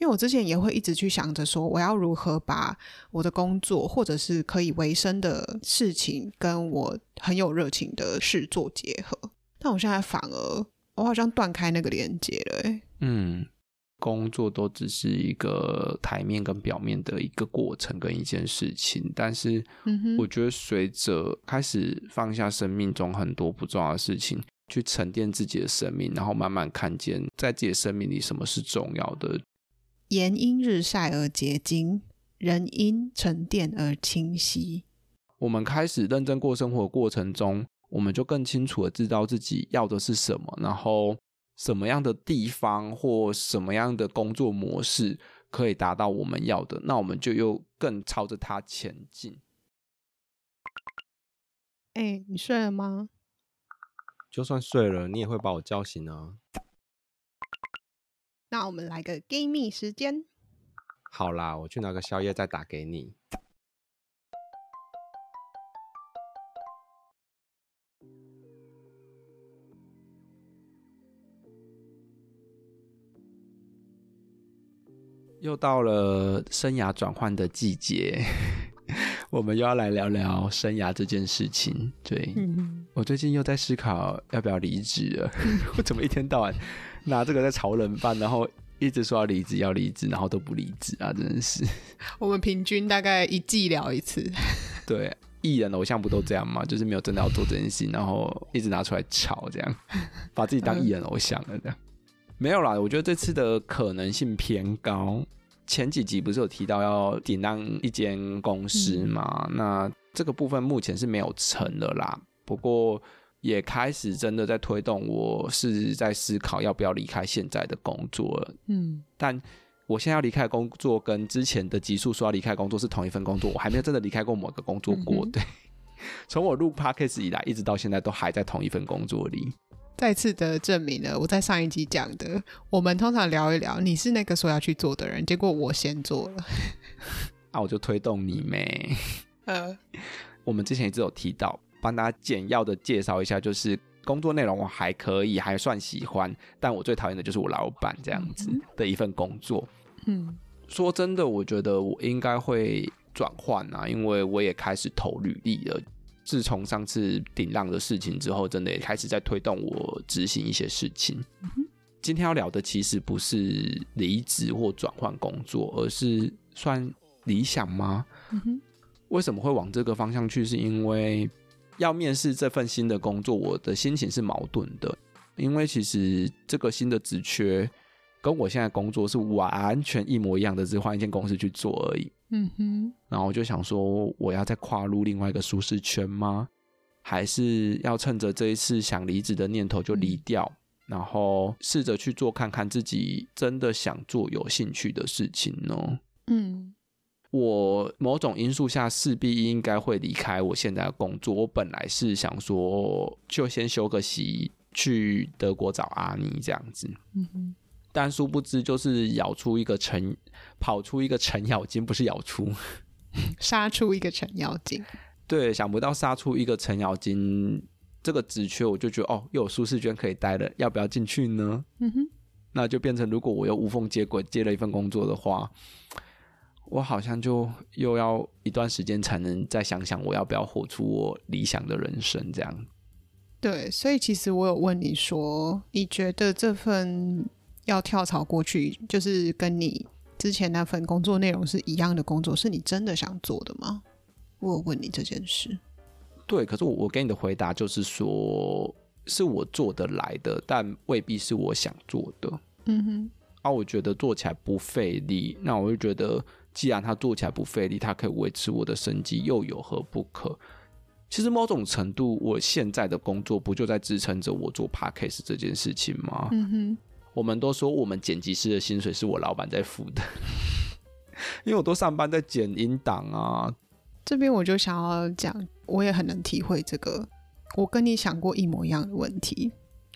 因为我之前也会一直去想着说，我要如何把我的工作或者是可以维生的事情，跟我很有热情的事做结合。但我现在反而，我好像断开那个连接了。哎，嗯，工作都只是一个台面跟表面的一个过程跟一件事情，但是，我觉得随着开始放下生命中很多不重要的事情，去沉淀自己的生命，然后慢慢看见在自己的生命里什么是重要的。盐因日晒而结晶，人因沉淀而清晰。我们开始认真过生活的过程中，我们就更清楚的知道自己要的是什么，然后什么样的地方或什么样的工作模式可以达到我们要的，那我们就又更朝着它前进。哎、欸，你睡了吗？就算睡了，你也会把我叫醒啊。那我们来个 Gay 蜜时间。好啦，我去拿个宵夜再打给你。又到了生涯转换的季节，我们又要来聊聊生涯这件事情。对，嗯、我最近又在思考要不要离职了。我怎么一天到晚？拿这个在炒冷饭，然后一直说要离职，要离职，然后都不离职啊！真的是，我们平均大概一季聊一次。对，艺人偶像不都这样吗？就是没有真的要做这件事，然后一直拿出来炒，这样把自己当艺人偶像了。这样、嗯、没有啦，我觉得这次的可能性偏高。前几集不是有提到要顶让一间公司吗？嗯、那这个部分目前是没有成的啦。不过。也开始真的在推动，我是在思考要不要离开现在的工作了。嗯，但我现在要离开的工作跟之前的集数说要离开工作是同一份工作，我还没有真的离开过某个工作过。对，从我录 Podcast 以来，一直到现在都还在同一份工作里。再次的证明了我在上一集讲的，我们通常聊一聊，你是那个说要去做的人，结果我先做了，那、啊、我就推动你呗。呃，我们之前一直有提到。帮大家简要的介绍一下，就是工作内容我还可以，还算喜欢，但我最讨厌的就是我老板这样子的一份工作。嗯，说真的，我觉得我应该会转换啊，因为我也开始投履历了。自从上次顶浪的事情之后，真的也开始在推动我执行一些事情。嗯，今天要聊的其实不是离职或转换工作，而是算理想吗？为什么会往这个方向去？是因为要面试这份新的工作，我的心情是矛盾的，因为其实这个新的职缺跟我现在工作是完全一模一样的，只换一间公司去做而已。嗯哼，然后我就想说，我要再跨入另外一个舒适圈吗？还是要趁着这一次想离职的念头就离掉，嗯、然后试着去做看看自己真的想做、有兴趣的事情呢？嗯。我某种因素下势必应该会离开我现在的工作。我本来是想说，就先休个息，去德国找阿妮这样子。嗯哼。但殊不知，就是咬出一个程，跑出一个程咬金，不是咬出，杀出一个程咬金。对，想不到杀出一个程咬金这个职缺，我就觉得哦，又有舒适圈可以待了，要不要进去呢？嗯哼。那就变成，如果我又无缝接轨接了一份工作的话。我好像就又要一段时间才能再想想我要不要活出我理想的人生这样。对，所以其实我有问你说，你觉得这份要跳槽过去，就是跟你之前那份工作内容是一样的工作，是你真的想做的吗？我有问你这件事。对，可是我我给你的回答就是说，是我做得来的，但未必是我想做的。嗯哼。啊，我觉得做起来不费力，那我就觉得。既然他做起来不费力，他可以维持我的生计，又有何不可？其实某种程度，我现在的工作不就在支撑着我做 podcast 这件事情吗？嗯哼。我们都说我们剪辑师的薪水是我老板在付的，因为我都上班在剪音档啊。这边我就想要讲，我也很能体会这个，我跟你想过一模一样的问题。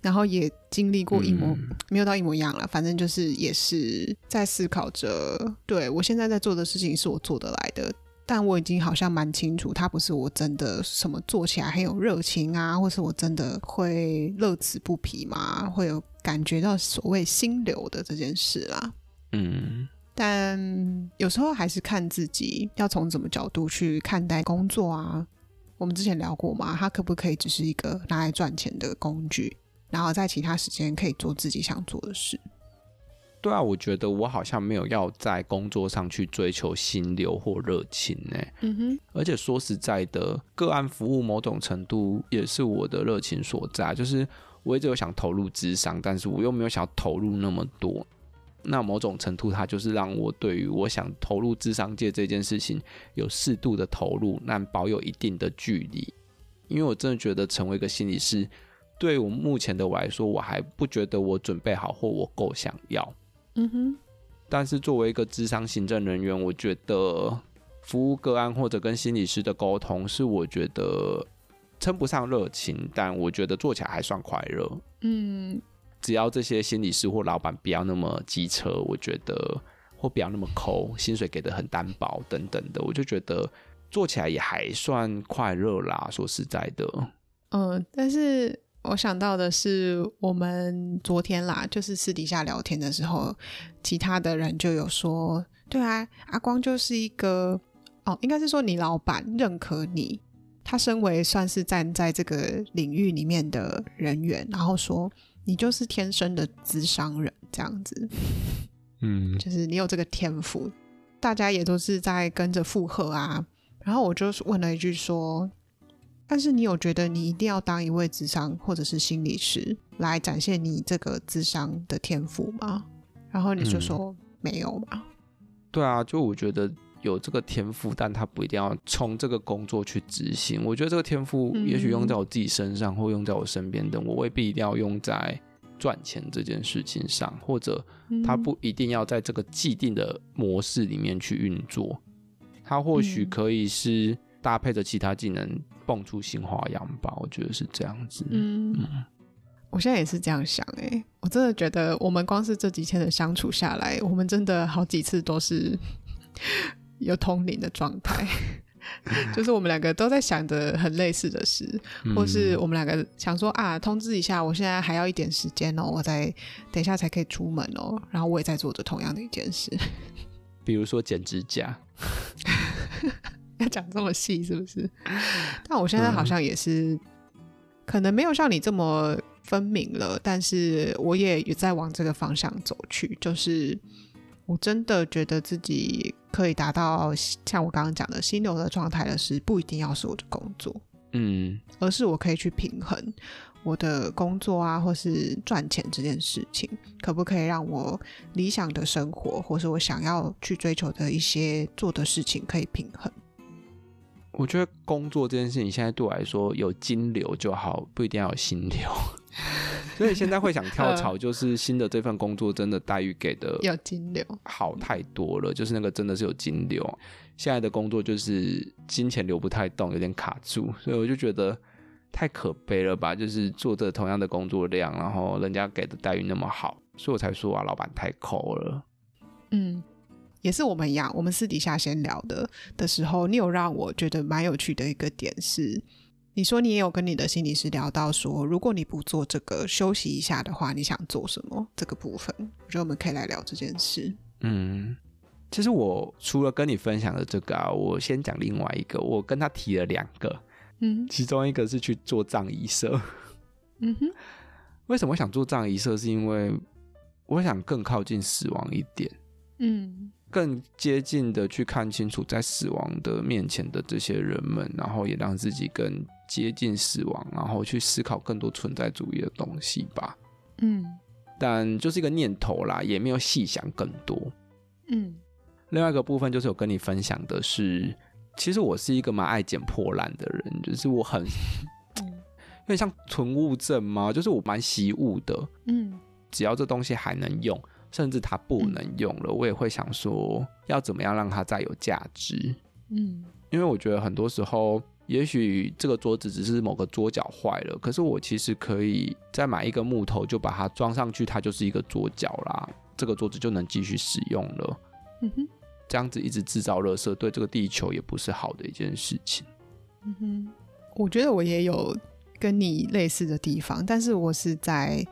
然后也经历过一模、嗯、没有到一模一样了，反正就是也是在思考着，对，我现在在做的事情是我做得来的，但我已经好像蛮清楚，它不是我真的什么做起来很有热情啊，或是我真的会乐此不疲嘛，会有感觉到所谓心流的这件事啦。嗯，但有时候还是看自己要从什么角度去看待工作啊。我们之前聊过嘛，它可不可以只是一个拿来赚钱的工具，然后在其他时间可以做自己想做的事。对啊，我觉得我好像没有要在工作上去追求心流或热情呢。嗯哼，而且说实在的，个案服务某种程度也是我的热情所在。就是我一直有想投入智商，但是我又没有想要投入那么多。那某种程度，它就是让我对于我想投入智商界这件事情有适度的投入，但保有一定的距离。因为我真的觉得成为一个心理师，对我目前的我来说，我还不觉得我准备好或我够想要。嗯哼，但是作为一个智商行政人员，我觉得服务个案或者跟心理师的沟通，是我觉得称不上热情，但我觉得做起来还算快乐。嗯，只要这些心理师或老板不要那么机车，我觉得或不要那么抠，薪水给的很单薄等等的，我就觉得做起来也还算快乐啦。说实在的，嗯，但是。我想到的是，我们昨天啦，就是私底下聊天的时候，其他的人就有说，对啊，阿光就是一个，哦，应该是说你老板认可你，他身为算是站在这个领域里面的人员，然后说你就是天生的资商人这样子，嗯，就是你有这个天赋，大家也都是在跟着附和啊，然后我就问了一句说。但是你有觉得你一定要当一位智商或者是心理师来展现你这个智商的天赋吗？然后你就说没有吧？嗯，对啊，就我觉得有这个天赋，但他不一定要从这个工作去执行。我觉得这个天赋也许用在我自己身上，嗯、或用在我身边的，我未必一定要用在赚钱这件事情上，或者他不一定要在这个既定的模式里面去运作。他或许可以是搭配着其他技能。蹦出新花样吧，我觉得是这样子。嗯，我现在也是这样想哎，我真的觉得我们光是这几天的相处下来，我们真的好几次都是 有通灵的状态，就是我们两个都在想着很类似的事，嗯、或是我们两个想说啊，通知一下，我现在还要一点时间哦，我再等一下才可以出门哦，然后我也在做着同样的一件事，比如说剪指甲。要讲这么细是不是？但我现在好像也是，可能没有像你这么分明了，但是我也也在往这个方向走去。就是我真的觉得自己可以达到像我刚刚讲的心流的状态的是，不一定要是我的工作，嗯，而是我可以去平衡我的工作啊，或是赚钱这件事情，可不可以让我理想的生活，或是我想要去追求的一些做的事情可以平衡。我觉得工作这件事情现在对我来说有金流就好，不一定要有心流。所以现在会想跳槽，就是新的这份工作真的待遇给的有金流好太多了，就是那个真的是有金流。现在的工作就是金钱流不太动，有点卡住，所以我就觉得太可悲了吧？就是做着同样的工作量，然后人家给的待遇那么好，所以我才说啊，老板太抠了。嗯。也是我们一样，我们私底下先聊的的时候，你有让我觉得蛮有趣的一个点是，你说你也有跟你的心理师聊到说，如果你不做这个休息一下的话，你想做什么？这个部分，我觉得我们可以来聊这件事。嗯，其实我除了跟你分享的这个啊，我先讲另外一个，我跟他提了两个，嗯，其中一个是去做葬仪社，嗯哼，为什么想做葬仪社？是因为我想更靠近死亡一点，嗯。更接近的去看清楚在死亡的面前的这些人们，然后也让自己更接近死亡，然后去思考更多存在主义的东西吧。嗯，但就是一个念头啦，也没有细想更多。嗯，另外一个部分就是我跟你分享的是，其实我是一个蛮爱捡破烂的人，就是我很，有点像囤物症嘛，就是我蛮惜物的。嗯，只要这东西还能用。甚至它不能用了，我也会想说要怎么样让它再有价值。嗯，因为我觉得很多时候，也许这个桌子只是某个桌角坏了，可是我其实可以再买一个木头，就把它装上去，它就是一个桌角啦。这个桌子就能继续使用了。嗯哼，这样子一直制造垃圾，对这个地球也不是好的一件事情。嗯哼，我觉得我也有跟你类似的地方，但是我是在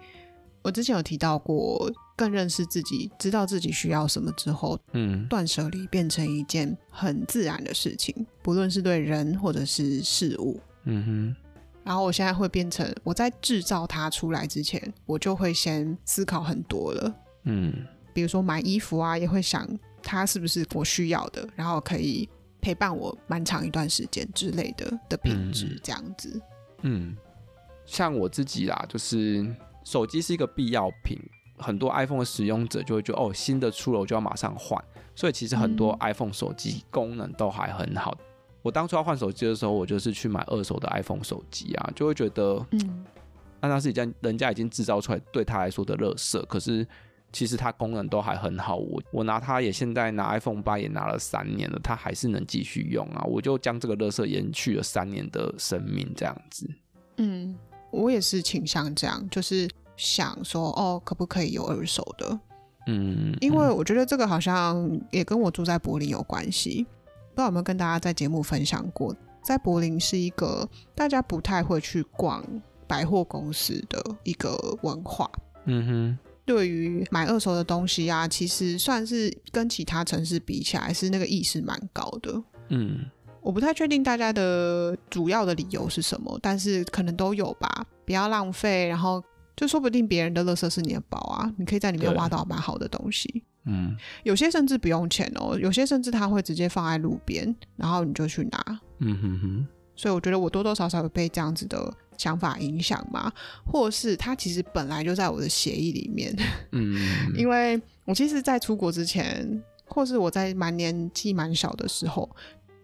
我之前有提到过。更认识自己，知道自己需要什么之后，嗯，断舍离变成一件很自然的事情，不论是对人或者是事物，嗯哼。然后我现在会变成，我在制造它出来之前，我就会先思考很多了，嗯，比如说买衣服啊，也会想它是不是我需要的，然后可以陪伴我蛮长一段时间之类的的品质，这样子，嗯，嗯，像我自己啦，就是手机是一个必要品。很多 iPhone 的使用者就会觉得哦，新的出了我就要马上换，所以其实很多 iPhone 手机功能都还很好。嗯、我当初要换手机的时候，我就是去买二手的 iPhone 手机啊，就会觉得，嗯，那它是一件人家已经制造出来对他来说的垃圾，可是其实它功能都还很好。我我拿它也现在拿 iPhone 八也拿了三年了，它还是能继续用啊。我就将这个垃圾延续了三年的生命，这样子。嗯，我也是倾向这样，就是。想说哦，可不可以有二手的？嗯，因为我觉得这个好像也跟我住在柏林有关系。不知道有没有跟大家在节目分享过，在柏林是一个大家不太会去逛百货公司的一个文化。嗯哼，对于买二手的东西啊，其实算是跟其他城市比起来，是那个意识蛮高的。嗯，我不太确定大家的主要的理由是什么，但是可能都有吧，不要浪费，然后。就说不定别人的垃圾是你的宝啊，你可以在里面挖到蛮好的东西。嗯，有些甚至不用钱哦，有些甚至他会直接放在路边，然后你就去拿。嗯哼哼。所以我觉得我多多少少有被这样子的想法影响嘛，或是他其实本来就在我的协议里面。嗯，因为我其实，在出国之前，或是我在蛮年纪蛮小的时候，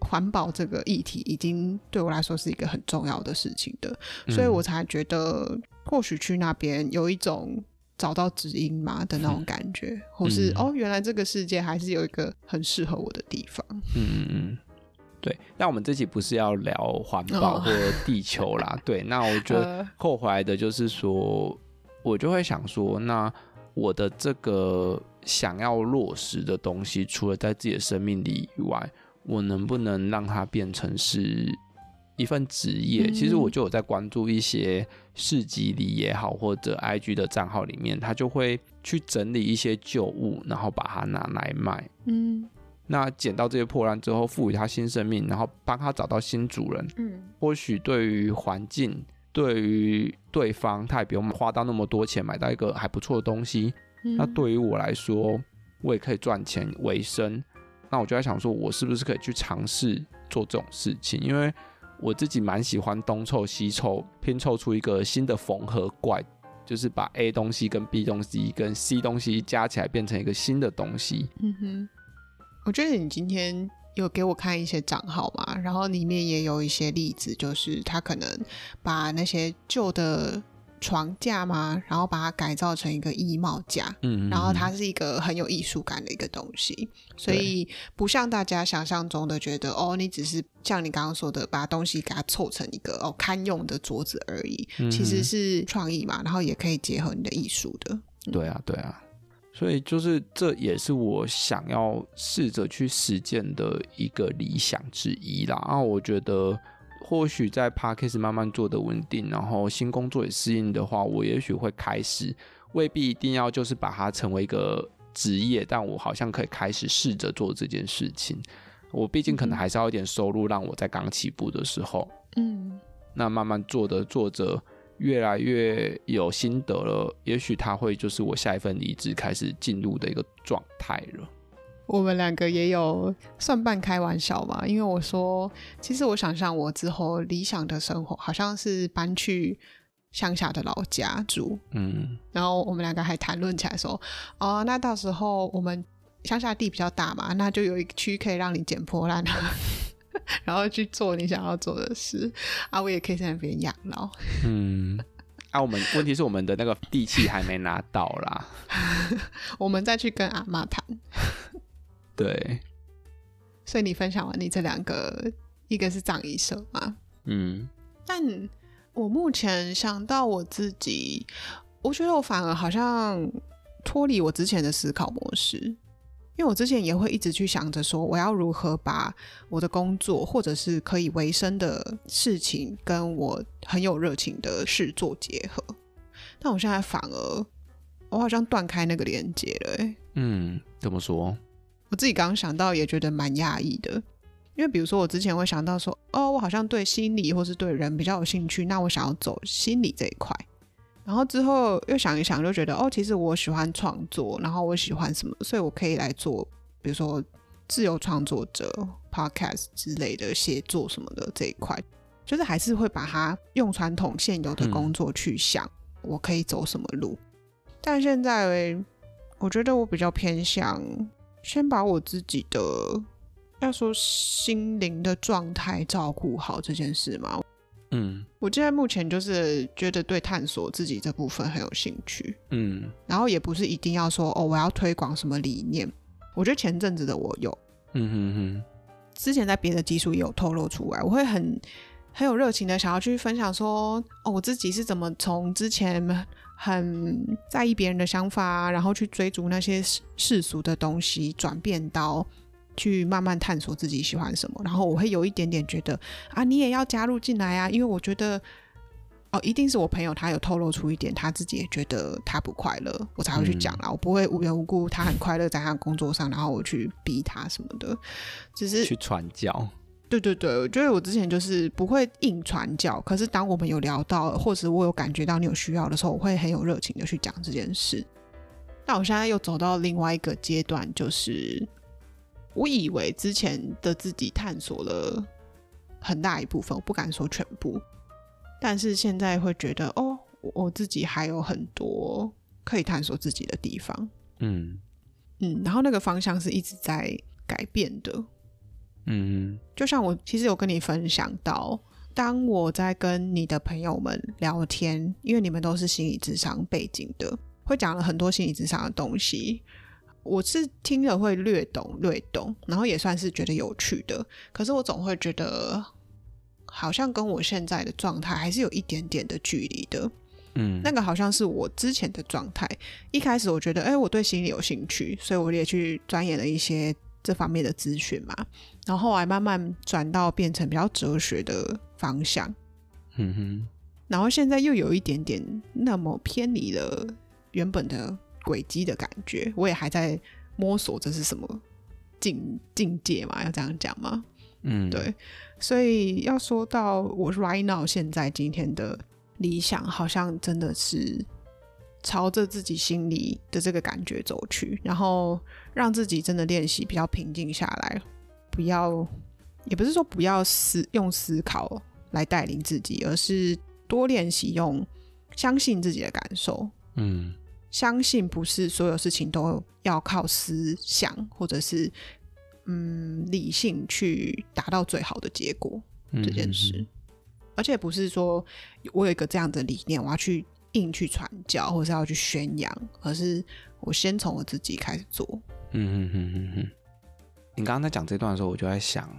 环保这个议题已经对我来说是一个很重要的事情的，所以我才觉得。或许去那边有一种找到知音嘛的那种感觉，嗯、或是哦，原来这个世界还是有一个很适合我的地方。嗯嗯嗯，对。那我们这期不是要聊环保或地球啦，哦、对。那我觉得扣回来的就是说，呃、我就会想说，那我的这个想要落实的东西，除了在自己的生命里以外，我能不能让它变成是？一份职业，其实我就有在关注一些市集里也好，或者 IG 的账号里面，他就会去整理一些旧物，然后把它拿来卖。嗯，那捡到这些破烂之后，赋予它新生命，然后帮他找到新主人。嗯，或许对于环境，对于对方，他也不用花到那么多钱买到一个还不错的东西。嗯，那对于我来说，我也可以赚钱为生。那我就在想说，我是不是可以去尝试做这种事情？因为我自己蛮喜欢东凑西凑，拼凑出一个新的缝合怪，就是把 A 东西跟 B 东西跟 C 东西加起来变成一个新的东西。嗯哼，我觉得你今天有给我看一些账号嘛，然后里面也有一些例子，就是他可能把那些旧的。床架嘛？然后把它改造成一个衣帽架，嗯，然后它是一个很有艺术感的一个东西，所以不像大家想象中的觉得哦，你只是像你刚刚说的，把东西给它凑成一个哦堪用的桌子而已，嗯，其实是创意嘛，然后也可以结合你的艺术的。对啊，对啊，所以就是这也是我想要试着去实践的一个理想之一啦。然后我觉得。或许在 Podcast 慢慢做的稳定，然后新工作也适应的话，我也许会开始，未必一定要就是把它成为一个职业，但我好像可以开始试着做这件事情。我毕竟可能还是要一点收入，让我在刚起步的时候，嗯，那慢慢做着做着，越来越有心得了，也许他会就是我下一份离职开始进入的一个状态了。我们两个也有算半开玩笑吧，因为我说，其实我想象我之后理想的生活，好像是搬去乡下的老家住，嗯，然后我们两个还谈论起来说，哦，那到时候我们乡下地比较大嘛，那就有一区可以让你捡破烂，然后去做你想要做的事，啊，我也可以在那边养老，嗯，啊，我们问题是我们的那个地契还没拿到啦，我们再去跟阿妈谈。对，所以你分享完你这两个，一个是葬仪社嘛，嗯，但我目前想到我自己，我觉得我反而好像脱离我之前的思考模式，因为我之前也会一直去想着说，我要如何把我的工作或者是可以维生的事情，跟我很有热情的事做结合，但我现在反而我好像断开那个连接了、欸。嗯，怎么说？我自己刚刚想到也觉得蛮讶异的，因为比如说我之前会想到说，哦，我好像对心理或是对人比较有兴趣，那我想要走心理这一块。然后之后又想一想，就觉得哦，其实我喜欢创作，然后我喜欢什么，所以我可以来做，比如说自由创作者、podcast 之类的写作什么的这一块，就是还是会把它用传统现有的工作去想，我可以走什么路。嗯、但现在我觉得我比较偏向。先把我自己的，要说心灵的状态照顾好这件事嘛。嗯，我现在目前就是觉得对探索自己这部分很有兴趣。嗯，然后也不是一定要说哦，我要推广什么理念。我觉得前阵子的我有，嗯哼哼，之前在别的集数也有透露出来，我会很很有热情的想要去分享说，哦，我自己是怎么从之前。很在意别人的想法，然后去追逐那些世俗的东西，转变到去慢慢探索自己喜欢什么。然后我会有一点点觉得啊，你也要加入进来啊，因为我觉得哦，一定是我朋友他有透露出一点，他自己也觉得他不快乐，我才会去讲啦。嗯、我不会无缘无故他很快乐在他的工作上，然后我去逼他什么的，只是 去传教。对对对，我觉得我之前就是不会硬传教，可是当我们有聊到，或者我有感觉到你有需要的时候，我会很有热情的去讲这件事。但我现在又走到另外一个阶段，就是我以为之前的自己探索了很大一部分，我不敢说全部，但是现在会觉得哦，我自己还有很多可以探索自己的地方。嗯嗯，然后那个方向是一直在改变的。嗯，就像我其实有跟你分享到，当我在跟你的朋友们聊天，因为你们都是心理智商背景的，会讲了很多心理智商的东西，我是听了会略懂略懂，然后也算是觉得有趣的。可是我总会觉得，好像跟我现在的状态还是有一点点的距离的。嗯，那个好像是我之前的状态。一开始我觉得，哎，我对心理有兴趣，所以我也去钻研了一些。这方面的资讯嘛，然后后来慢慢转到变成比较哲学的方向，嗯哼，然后现在又有一点点那么偏离了原本的轨迹的感觉，我也还在摸索这是什么境境界嘛，要这样讲吗？嗯，对，所以要说到我 right now 现在今天的理想，好像真的是。朝着自己心里的这个感觉走去，然后让自己真的练习比较平静下来，不要，也不是说不要思用思考来带领自己，而是多练习用相信自己的感受。嗯，相信不是所有事情都要靠思想或者是嗯理性去达到最好的结果这件事，而且不是说我有一个这样的理念，我要去。硬去传教，或是要去宣扬，而是我先从我自己开始做。嗯嗯嗯嗯嗯。你刚刚在讲这段的时候，我就在想，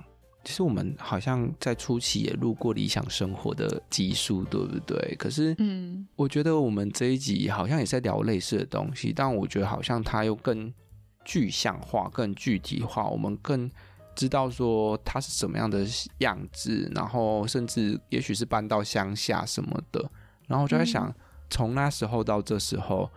其实我们好像在初期也录过理想生活的集数，对不对？可是，嗯，我觉得我们这一集好像也在聊类似的东西，但我觉得好像它又更具象化、更具体化，我们更知道说它是什么样的样子，然后甚至也许是搬到乡下什么的，然后我就在想。嗯从那时候到这时候，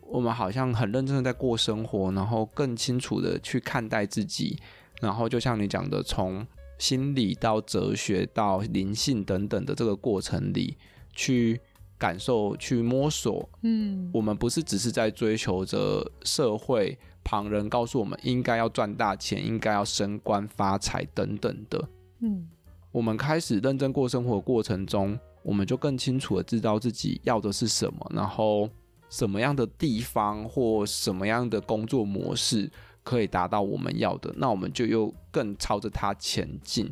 我们好像很认真的在过生活，然后更清楚的去看待自己，然后就像你讲的，从心理到哲学到灵性等等的这个过程里，去感受、去摸索。嗯，我们不是只是在追求着社会旁人告诉我们应该要赚大钱、应该要升官发财等等的。嗯，我们开始认真过生活的过程中。我们就更清楚的知道自己要的是什么，然后什么样的地方或什么样的工作模式可以达到我们要的，那我们就又更朝着它前进。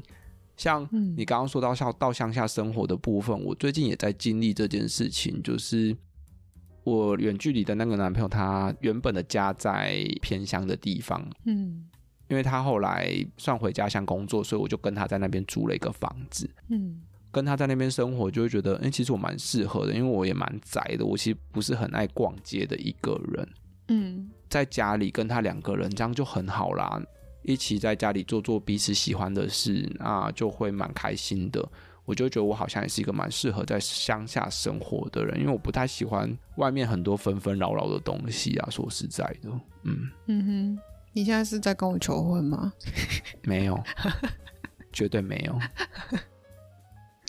像你刚刚说到像到乡下生活的部分，我最近也在经历这件事情，就是我远距离的那个男朋友，他原本的家在偏乡的地方，嗯，因为他后来算回家乡工作，所以我就跟他在那边租了一个房子，嗯。跟他在那边生活，就会觉得，哎、欸，其实我蛮适合的，因为我也蛮宅的。我其实不是很爱逛街的一个人。嗯，在家里跟他两个人，这样就很好啦，一起在家里做做彼此喜欢的事，那就会蛮开心的。我就觉得我好像也是一个蛮适合在乡下生活的人，因为我不太喜欢外面很多纷纷扰扰的东西啊。说实在的，嗯嗯哼，你现在是在跟我求婚吗？没有，绝对没有。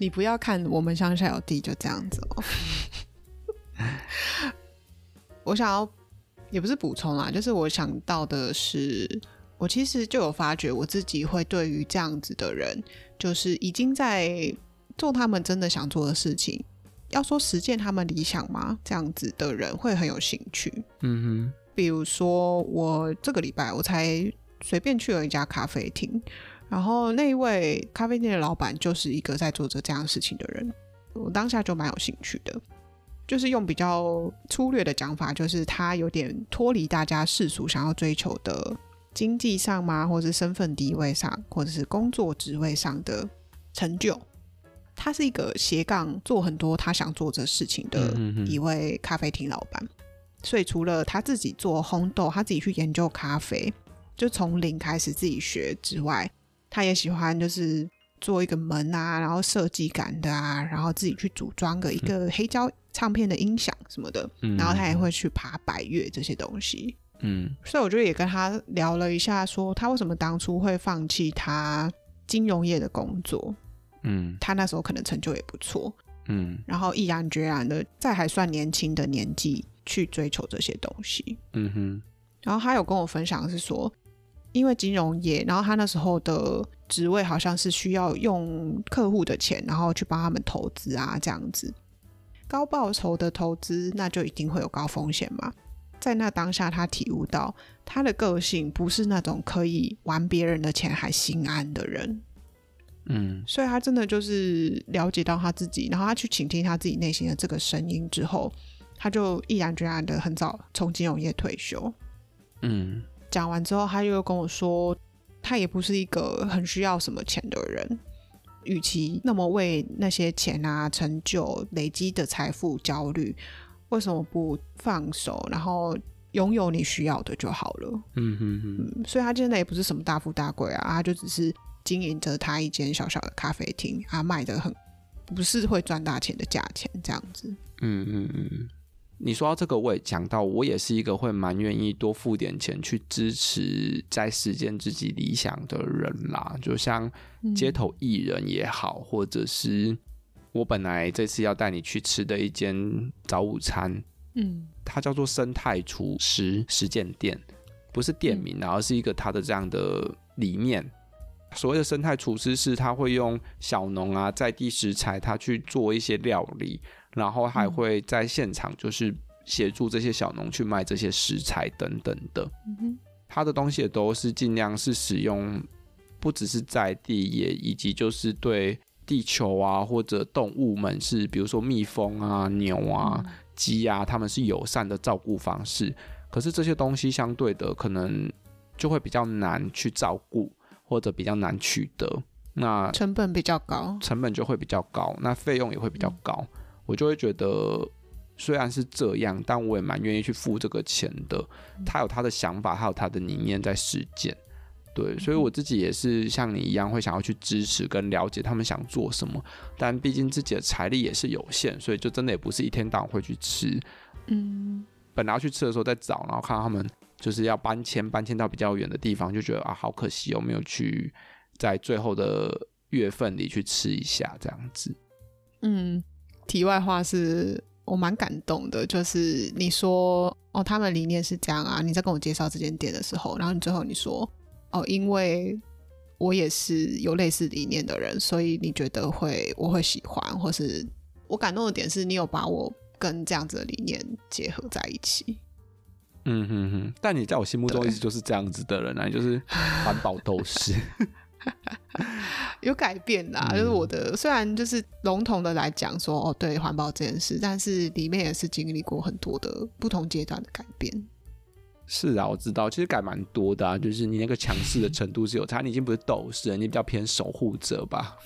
你不要看我们乡下有地就这样子哦。我想要，也不是补充啦，就是我想到的是，我其实就有发觉我自己会对于这样子的人，就是已经在做他们真的想做的事情，要说实践他们理想吗？这样子的人会很有兴趣。嗯哼，比如说我这个礼拜我才随便去了一家咖啡厅，然后那一位咖啡店的老板就是一个在做着这样事情的人，我当下就蛮有兴趣的。就是用比较粗略的讲法，就是他有点脱离大家世俗想要追求的经济上吗，或者是身份地位上，或者是工作职位上的成就。他是一个斜杠做很多他想做的事情的一位咖啡厅老板。嗯嗯嗯。所以除了他自己做烘豆，他自己去研究咖啡，就从零开始自己学之外，他也喜欢就是做一个门啊，然后设计感的啊，然后自己去组装个一个黑胶。唱片的音响什么的，然后他也会去爬百越这些东西，嗯，所以我就也跟他聊了一下，说他为什么当初会放弃他金融业的工作，嗯，他那时候可能成就也不错，嗯，然后毅然决然的在还算年轻的年纪去追求这些东西，嗯哼，然后他有跟我分享是说，因为金融业，然后他那时候的职位好像是需要用客户的钱，然后去帮他们投资啊这样子。高报酬的投资，那就一定会有高风险嘛。在那当下，他体悟到他的个性不是那种可以玩别人的钱还心安的人。嗯，所以他真的就是了解到他自己，然后他去倾听他自己内心的这个声音之后，他就毅然决然的很早从金融业退休。嗯，讲完之后，他又跟我说，他也不是一个很需要什么钱的人。与其那么为那些钱啊、成就累积的财富焦虑，为什么不放手，然后拥有你需要的就好了？嗯哼哼。嗯，所以他现在也不是什么大富大贵啊，他就只是经营着他一间小小的咖啡厅，啊，卖的很不是会赚大钱的价钱这样子。嗯嗯嗯。你说到这个，我也讲到，我也是一个会蛮愿意多付点钱去支持在实践自己理想的人啦。就像街头艺人也好，嗯、或者是我本来这次要带你去吃的一间早午餐，嗯，它叫做生态厨师实践店，不是店名，然后是一个它的这样的理念。所谓的生态厨师是他会用小农啊在地食材，他去做一些料理。然后还会在现场，就是协助这些小农去卖这些食材等等的。他的东西也都是尽量是使用，不只是在地，也以及就是对地球啊或者动物们是，比如说蜜蜂啊、牛啊、鸡啊，他们是友善的照顾方式。可是这些东西相对的可能就会比较难去照顾，或者比较难取得。那成本比较高，成本就会比较高，那费用也会比较高。嗯我就会觉得，虽然是这样，但我也蛮愿意去付这个钱的。他有他的想法，他有他的理念在实践，对，所以我自己也是像你一样，会想要去支持跟了解他们想做什么。但毕竟自己的财力也是有限，所以就真的也不是一天到晚会去吃。嗯，本来要去吃的时候再找，然后看到他们就是要搬迁，搬迁到比较远的地方，就觉得啊，好可惜哦，没有去在最后的月份里去吃一下这样子。嗯。题外话是我蛮感动的，就是你说哦，他们理念是这样啊。你在跟我介绍这间店的时候，然后你最后你说哦，因为我也是有类似理念的人，所以你觉得会我会喜欢，或是我感动的点是你有把我跟这样子的理念结合在一起。嗯哼哼，但你在我心目中一直就是这样子的人啊，就是环保斗士。有改变啦，就是我的、嗯、虽然就是笼统的来讲说哦，对环保这件事，但是里面也是经历过很多的不同阶段的改变。是啊，我知道，其实改蛮多的啊，就是你那个强势的程度是有差，你已经不是斗士了，你比较偏守护者吧，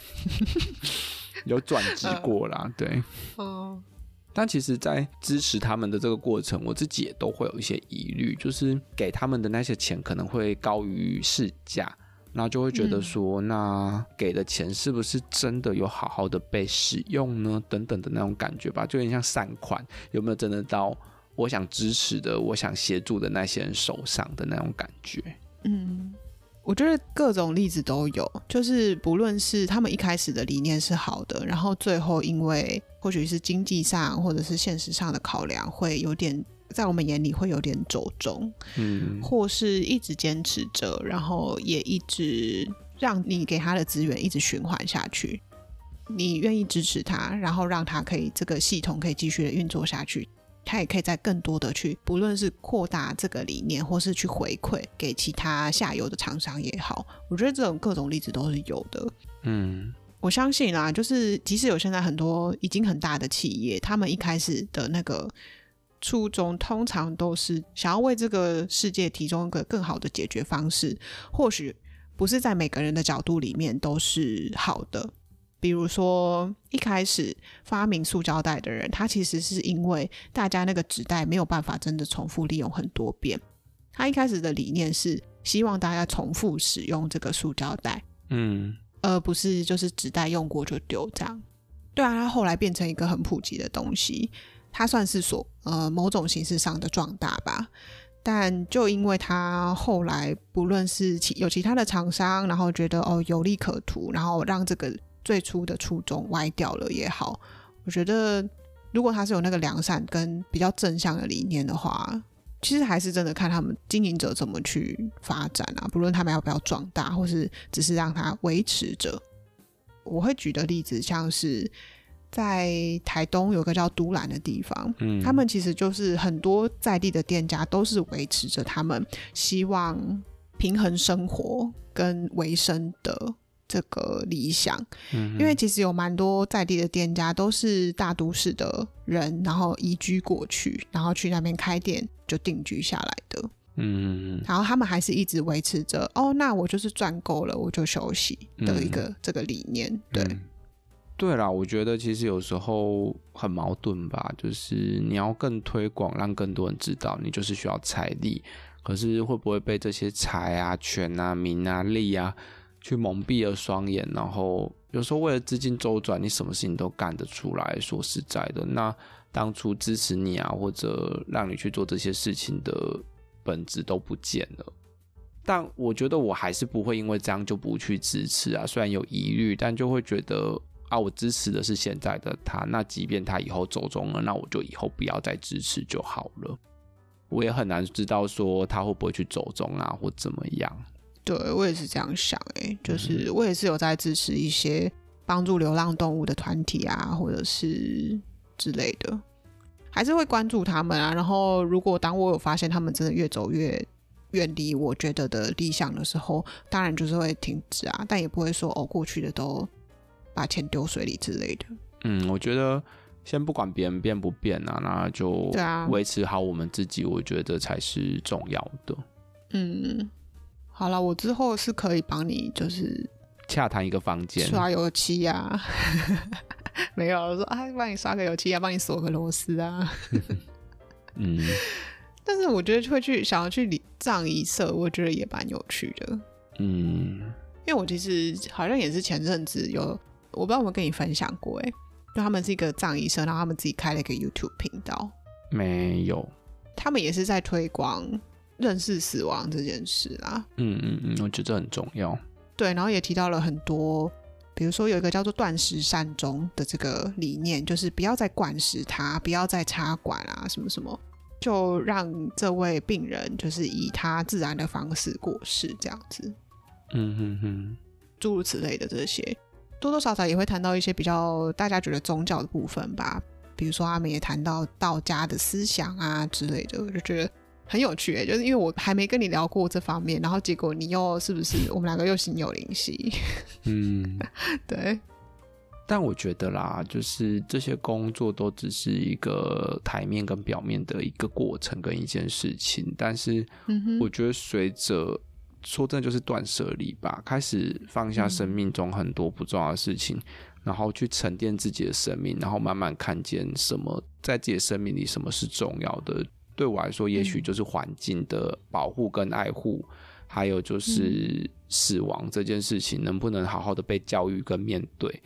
有转 职过啦，对，哦。但其实，在支持他们的这个过程，我自己也都会有一些疑虑，就是给他们的那些钱可能会高于市价。然后就会觉得说，嗯、那给的钱是不是真的有好好的被使用呢？等等的那种感觉吧，就有点像善款，有没有真的到我想支持的、我想协助的那些人手上的那种感觉？嗯。我觉得各种例子都有，就是不论是他们一开始的理念是好的，然后最后因为或许是经济上或者是现实上的考量，会有点在我们眼里会有点走中，嗯，或是一直坚持着，然后也一直让你给他的资源一直循环下去，你愿意支持他，然后让他可以这个系统可以继续的运作下去。他也可以再更多的去，不论是扩大这个理念，或是去回馈给其他下游的厂商也好，我觉得这种各种例子都是有的。嗯，我相信啦，就是即使有现在很多已经很大的企业，他们一开始的那个初衷，通常都是想要为这个世界提供一个更好的解决方式，或许不是在每个人的角度里面都是好的。比如说，一开始发明塑胶袋的人，他其实是因为大家那个纸袋没有办法真的重复利用很多遍。他一开始的理念是希望大家重复使用这个塑胶袋，嗯，而不是就是纸袋用过就丢这样。对啊，他后来变成一个很普及的东西，它算是所呃某种形式上的壮大吧。但就因为他后来不论是其有其他的厂商，然后觉得哦有利可图，然后让这个。最初的初衷歪掉了也好，我觉得如果他是有那个良善跟比较正向的理念的话，其实还是真的看他们经营者怎么去发展啊。不论他们要不要壮大，或是只是让它维持着。我会举的例子像是在台东有个叫都兰的地方，嗯，他们其实就是很多在地的店家都是维持着他们希望平衡生活跟维生的。这个理想，因为其实有蛮多在地的店家都是大都市的人，然后移居过去，然后去那边开店就定居下来的。嗯，然后他们还是一直维持着哦，那我就是赚够了，我就休息的一个、嗯、这个理念。对，嗯、对啦，我觉得其实有时候很矛盾吧，就是你要更推广，让更多人知道，你就是需要财力，可是会不会被这些财啊、权啊、名啊、利啊？去蒙蔽了双眼，然后有时候为了资金周转，你什么事情都干得出来。说实在的，那当初支持你啊，或者让你去做这些事情的本质都不见了。但我觉得我还是不会因为这样就不去支持啊。虽然有疑虑，但就会觉得啊，我支持的是现在的他。那即便他以后走中了，那我就以后不要再支持就好了。我也很难知道说他会不会去走中啊，或怎么样。对，我也是这样想，哎，就是我也是有在支持一些帮助流浪动物的团体啊，或者是之类的，还是会关注他们啊。然后，如果当我有发现他们真的越走越远离我觉得的理想的时候，当然就是会停止啊，但也不会说哦，过去的都把钱丢水里之类的。嗯，我觉得先不管别人变不变啊，那就维持好我们自己，我觉得才是重要的。嗯。好了，我之后是可以帮你，就是洽谈一个房间刷油漆呀、啊，没有我说啊，帮你刷个油漆啊，帮你锁个螺丝啊。嗯，但是我觉得会去想要去礼葬仪社，我觉得也蛮有趣的。嗯，因为我其实好像也是前阵子有，我不知道有没有跟你分享过，哎，就他们是一个葬仪社，然后他们自己开了一个 YouTube 频道。没有，他们也是在推广。认识死亡这件事啊，嗯嗯嗯，我觉得很重要。对，然后也提到了很多，比如说有一个叫做断食善终的这个理念，就是不要再灌食它，不要再插管啊，什么什么，就让这位病人就是以他自然的方式过世，这样子。嗯哼哼，诸如此类的这些，多多少少也会谈到一些比较大家觉得宗教的部分吧，比如说他们也谈到道家的思想啊之类的，我就觉得。很有趣诶，就是因为我还没跟你聊过这方面，然后结果你又是不是我们两个又心有灵犀？嗯，对。但我觉得啦，就是这些工作都只是一个台面跟表面的一个过程跟一件事情，但是我觉得随着说真的就是断舍离吧，开始放下生命中很多不重要的事情，然后去沉淀自己的生命，然后慢慢看见什么在自己的生命里什么是重要的。对我来说，也许就是环境的保护跟爱护，还有就是死亡这件事情能不能好好的被教育跟面对，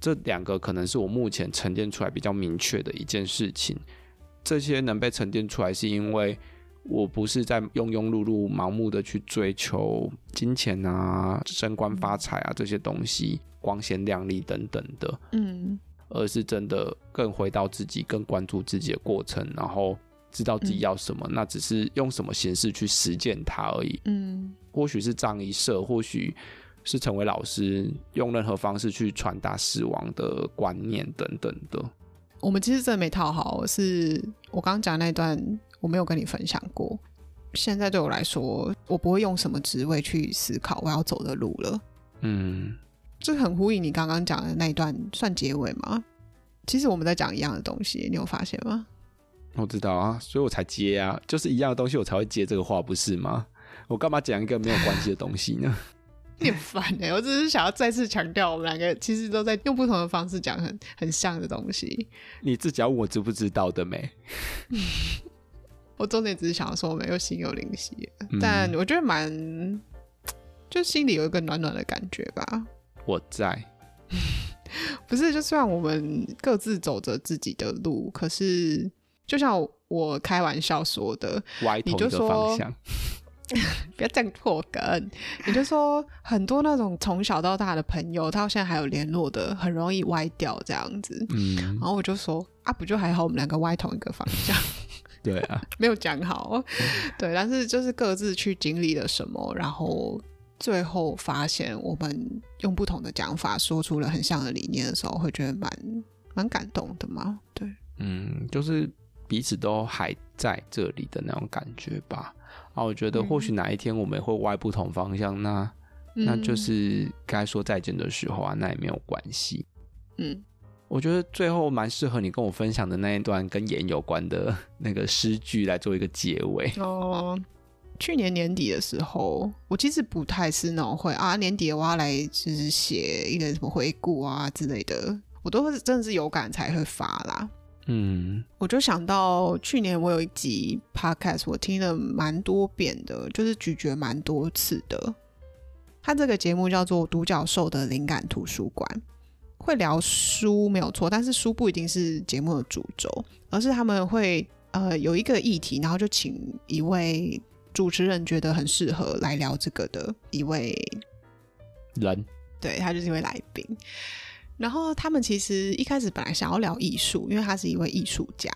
这两个可能是我目前沉淀出来比较明确的一件事情。这些能被沉淀出来，是因为我不是在庸庸碌碌、盲目的去追求金钱啊、升官发财啊这些东西、光鲜亮丽等等的，嗯，而是真的更回到自己，更关注自己的过程，然后知道自己要什么，那只是用什么形式去实践它而已。嗯，或许是仗一社，或许是成为老师，用任何方式去传达死亡的观念等等的。我们其实真的没套好，是我刚刚讲那段我没有跟你分享过。现在对我来说，我不会用什么职位去思考我要走的路了。嗯，这很呼应你刚刚讲的那一段，算结尾吗？其实我们在讲一样的东西，你有发现吗？我知道啊，所以我才接啊，就是一样的东西，我才会接这个话，不是吗？我干嘛讲一个没有关系的东西呢？你很烦哎、欸！我只是想要再次强调，我们两个其实都在用不同的方式讲很很像的东西。你自己要问我知不知道的没？我重点只是想要说，我们又心有灵犀，嗯、但我觉得蛮，就心里有一个暖暖的感觉吧。我在，不是，就算我们各自走着自己的路，可是就像我开玩笑说的，歪同一个方向。不要这样破梗，也就是说，很多那种从小到大的朋友，到现在还有联络的，很容易歪掉这样子。嗯，然后我就说啊，不就还好，我们两个歪同一个方向。对啊，没有讲好。对，但是就是各自去经历了什么，然后最后发现我们用不同的讲法说出了很像的理念的时候，会觉得蛮蛮感动的嘛。对，嗯，就是彼此都还在这里的那种感觉吧。啊，我觉得或许哪一天我们会歪不同方向，嗯、那那就是该说再见的时候啊，那也没有关系。嗯，我觉得最后蛮适合你跟我分享的那一段跟盐有关的那个诗句来做一个结尾。哦，去年年底的时候，我其实不太是那种会啊，年底我要来就是写一个什么回顾啊之类的，我都是真的是有感才会发啦。嗯，我就想到去年我有一集 podcast，我听了蛮多遍的，就是咀嚼蛮多次的。他这个节目叫做《独角兽的灵感图书馆》，会聊书没有错，但是书不一定是节目的主轴，而是他们会呃有一个议题，然后就请一位主持人觉得很适合来聊这个的一位人，对，他就是一位来宾。然后他们其实一开始本来想要聊艺术，因为他是一位艺术家，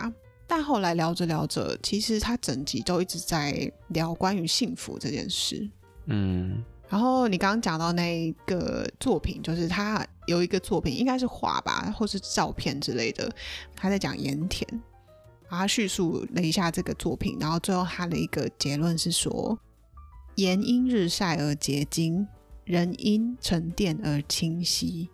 但后来聊着聊着，其实他整集都一直在聊关于幸福这件事。嗯，然后你刚刚讲到那个作品，就是他有一个作品，应该是画吧，或是照片之类的，他在讲盐田，然后他叙述了一下这个作品，然后最后他的一个结论是说：盐因日晒而结晶，人因沉淀而清晰。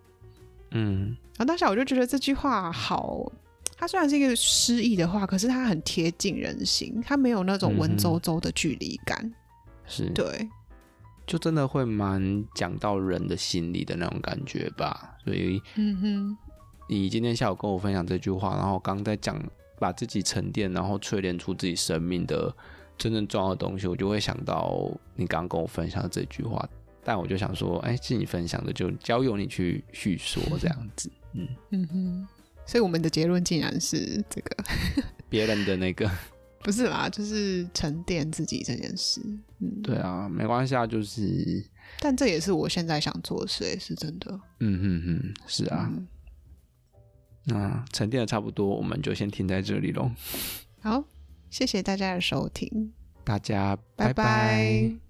嗯，然后当时我就觉得这句话好，它虽然是一个诗意的话，可是它很贴近人心，它没有那种文绉绉的距离感，嗯、是。对，就真的会蛮讲到人的心理的那种感觉吧。所以，嗯哼，你今天下午跟我分享这句话，然后刚刚在讲把自己沉淀，然后淬炼出自己生命的真正重要的东西，我就会想到你刚刚跟我分享的这句话。但我就想说，哎，是你分享的，就交由你去叙说这样子。嗯嗯哼，所以我们的结论竟然是这个别人的那个，不是啦，就是沉淀自己这件事。嗯，对啊，没关系啊，就是，但这也是我现在想做的事，是真的。嗯嗯嗯，是啊。嗯、那沉淀的差不多，我们就先停在这里喽。好，谢谢大家的收听，大家拜拜。拜拜。